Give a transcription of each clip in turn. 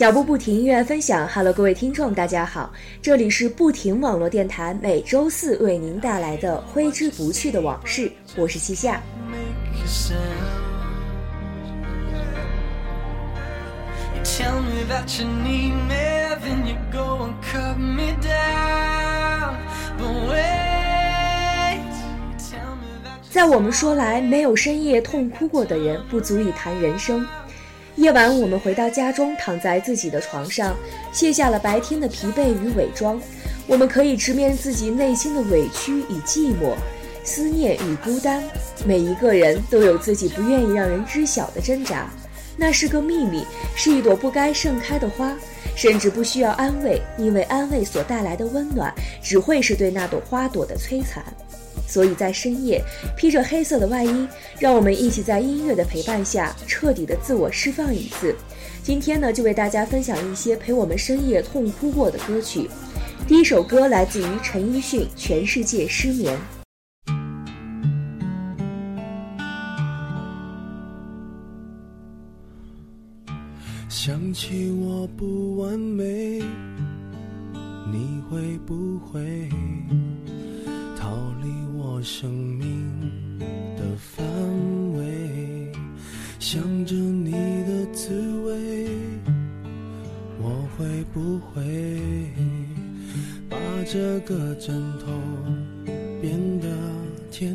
脚步不停，音乐分享。Hello，各位听众，大家好，这里是不停网络电台，每周四为您带来的挥之不去的往事，我是七夏。在我们说来，没有深夜痛哭过的人，不足以谈人生。夜晚，我们回到家中，躺在自己的床上，卸下了白天的疲惫与伪装，我们可以直面自己内心的委屈与寂寞、思念与孤单。每一个人都有自己不愿意让人知晓的挣扎，那是个秘密，是一朵不该盛开的花，甚至不需要安慰，因为安慰所带来的温暖，只会是对那朵花朵的摧残。所以在深夜，披着黑色的外衣，让我们一起在音乐的陪伴下，彻底的自我释放一次。今天呢，就为大家分享一些陪我们深夜痛哭过的歌曲。第一首歌来自于陈奕迅，《全世界失眠》。想起我不完美，你会不会？生命的范围，想着你的滋味，我会不会把这个枕头变得甜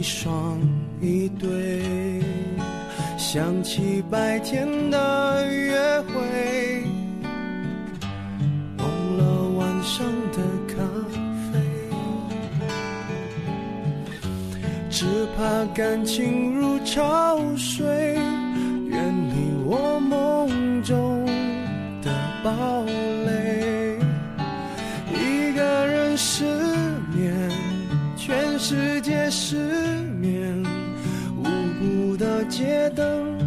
一双一对想起白天的约会，忘了晚上的咖啡，只怕感情如潮水，街灯。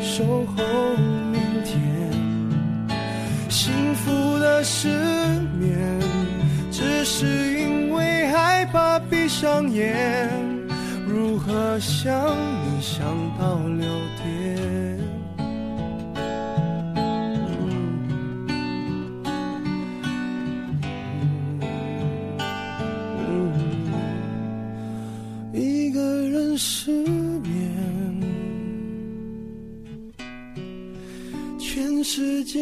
守候明天，幸福的失眠，只是因为害怕闭上眼。如何想你想到六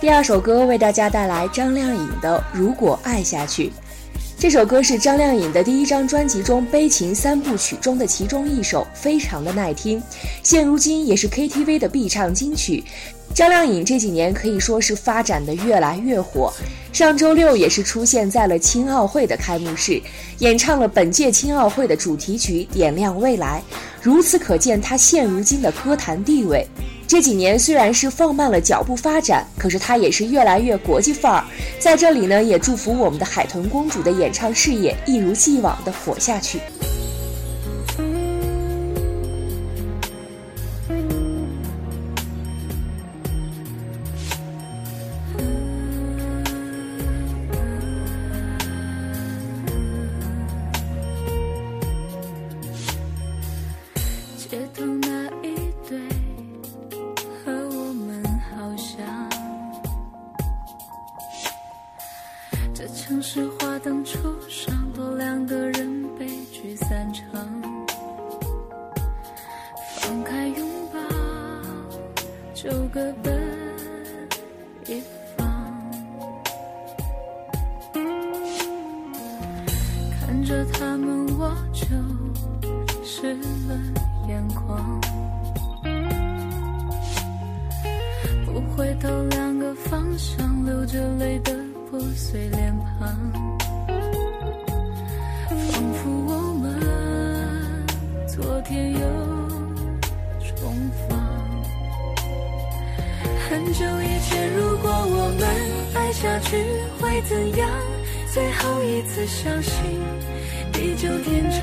第二首歌为大家带来张靓颖的《如果爱下去》。这首歌是张靓颖的第一张专辑中悲情三部曲中的其中一首，非常的耐听，现如今也是 KTV 的必唱金曲。张靓颖这几年可以说是发展的越来越火，上周六也是出现在了青奥会的开幕式，演唱了本届青奥会的主题曲《点亮未来》，如此可见她现如今的歌坛地位。这几年虽然是放慢了脚步发展，可是它也是越来越国际范儿。在这里呢，也祝福我们的海豚公主的演唱事业一如既往的火下去。城市花灯初上，多两个人被聚散成放开拥抱，就各奔一方。看着他们，我就湿了眼眶。不回头，两个方向，流着泪的破碎脸庞。仿佛我们昨天又重逢很久以前，如果我们爱下去会怎样？最后一次相信，地久天长，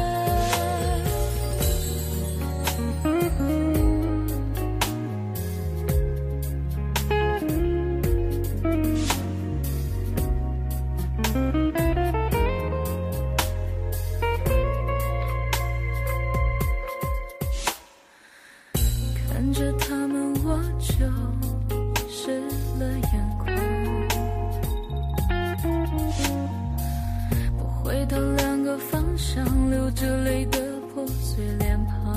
流着泪的破碎脸庞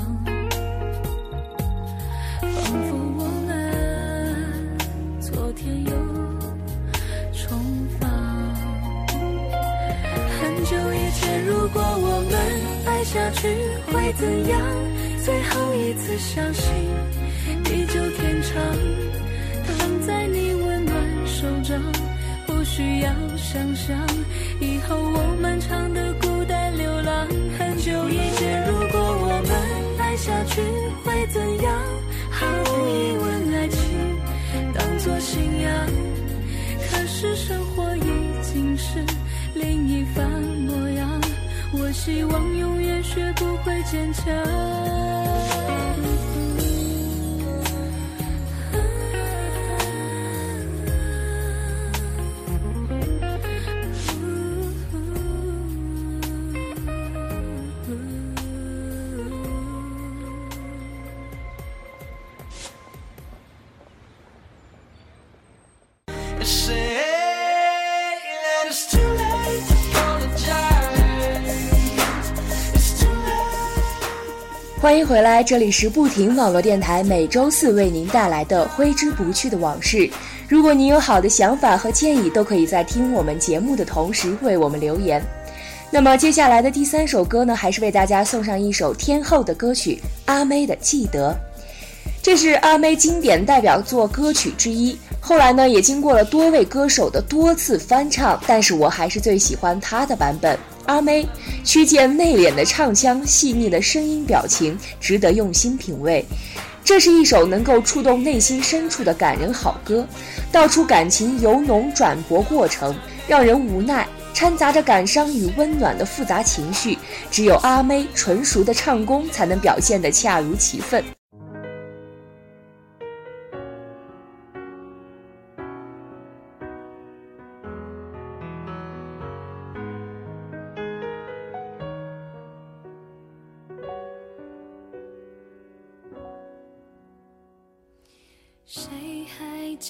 仿佛我们昨天又重放很久以前如果我们爱下去会怎样最后一次相信地久天长躺在你温暖手掌不需要想象以后我漫长的孤单流浪怎样？毫无疑问，爱情当作信仰。可是生活已经是另一番模样，我希望永远学不会坚强。欢迎回来，这里是不停网络电台，每周四为您带来的挥之不去的往事。如果您有好的想法和建议，都可以在听我们节目的同时为我们留言。那么接下来的第三首歌呢，还是为大家送上一首天后的歌曲《阿妹的记得》，这是阿妹经典代表作歌曲之一。后来呢，也经过了多位歌手的多次翻唱，但是我还是最喜欢他的版本。阿妹，曲健内敛的唱腔，细腻的声音表情，值得用心品味。这是一首能够触动内心深处的感人好歌，道出感情由浓转薄过程，让人无奈，掺杂着感伤与温暖的复杂情绪，只有阿妹纯熟的唱功才能表现得恰如其分。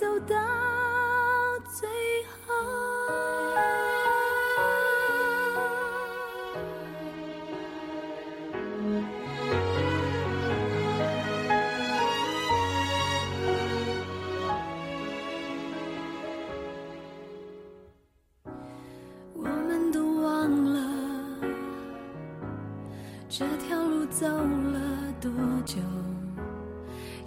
走到最后。我们都忘了这条路走了多久，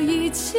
一起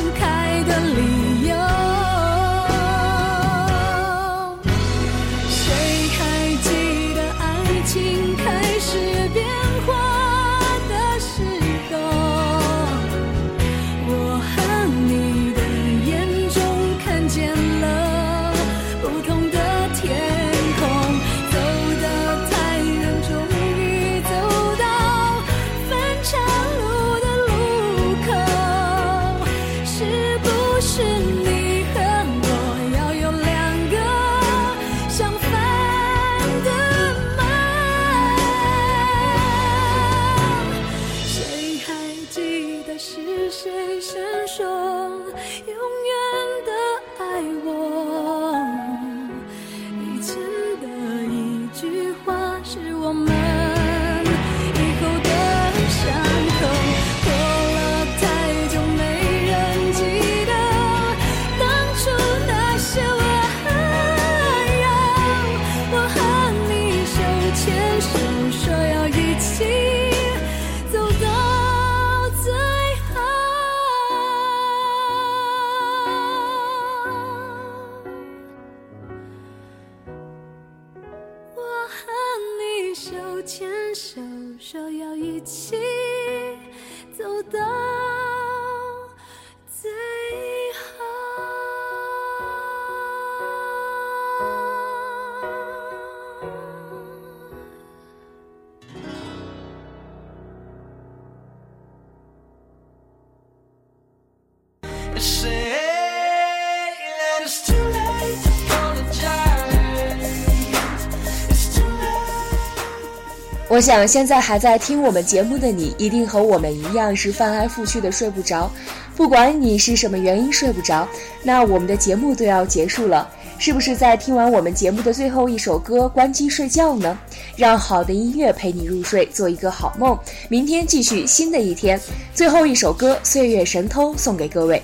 我想现在还在听我们节目的你，一定和我们一样是翻来覆去的睡不着。不管你是什么原因睡不着，那我们的节目都要结束了，是不是在听完我们节目的最后一首歌关机睡觉呢？让好的音乐陪你入睡，做一个好梦。明天继续新的一天，最后一首歌《岁月神偷》送给各位。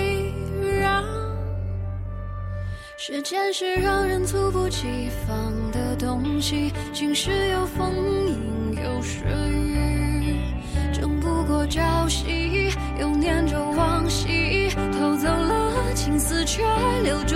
时间是让人猝不及防的东西？晴时有风，阴有时雨，争不过朝夕，又念着往昔，偷走了青丝，却留住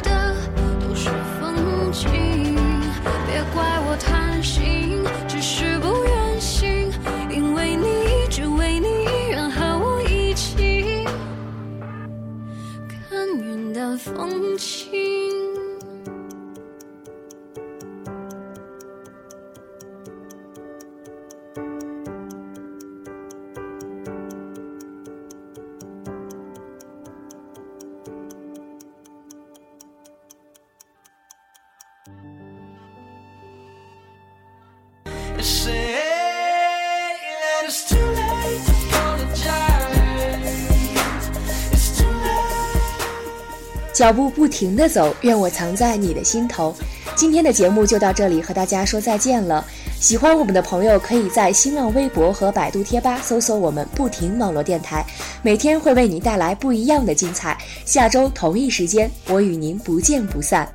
风轻。脚步不停的走，愿我藏在你的心头。今天的节目就到这里，和大家说再见了。喜欢我们的朋友，可以在新浪微博和百度贴吧搜索我们“不停网络电台”，每天会为您带来不一样的精彩。下周同一时间，我与您不见不散。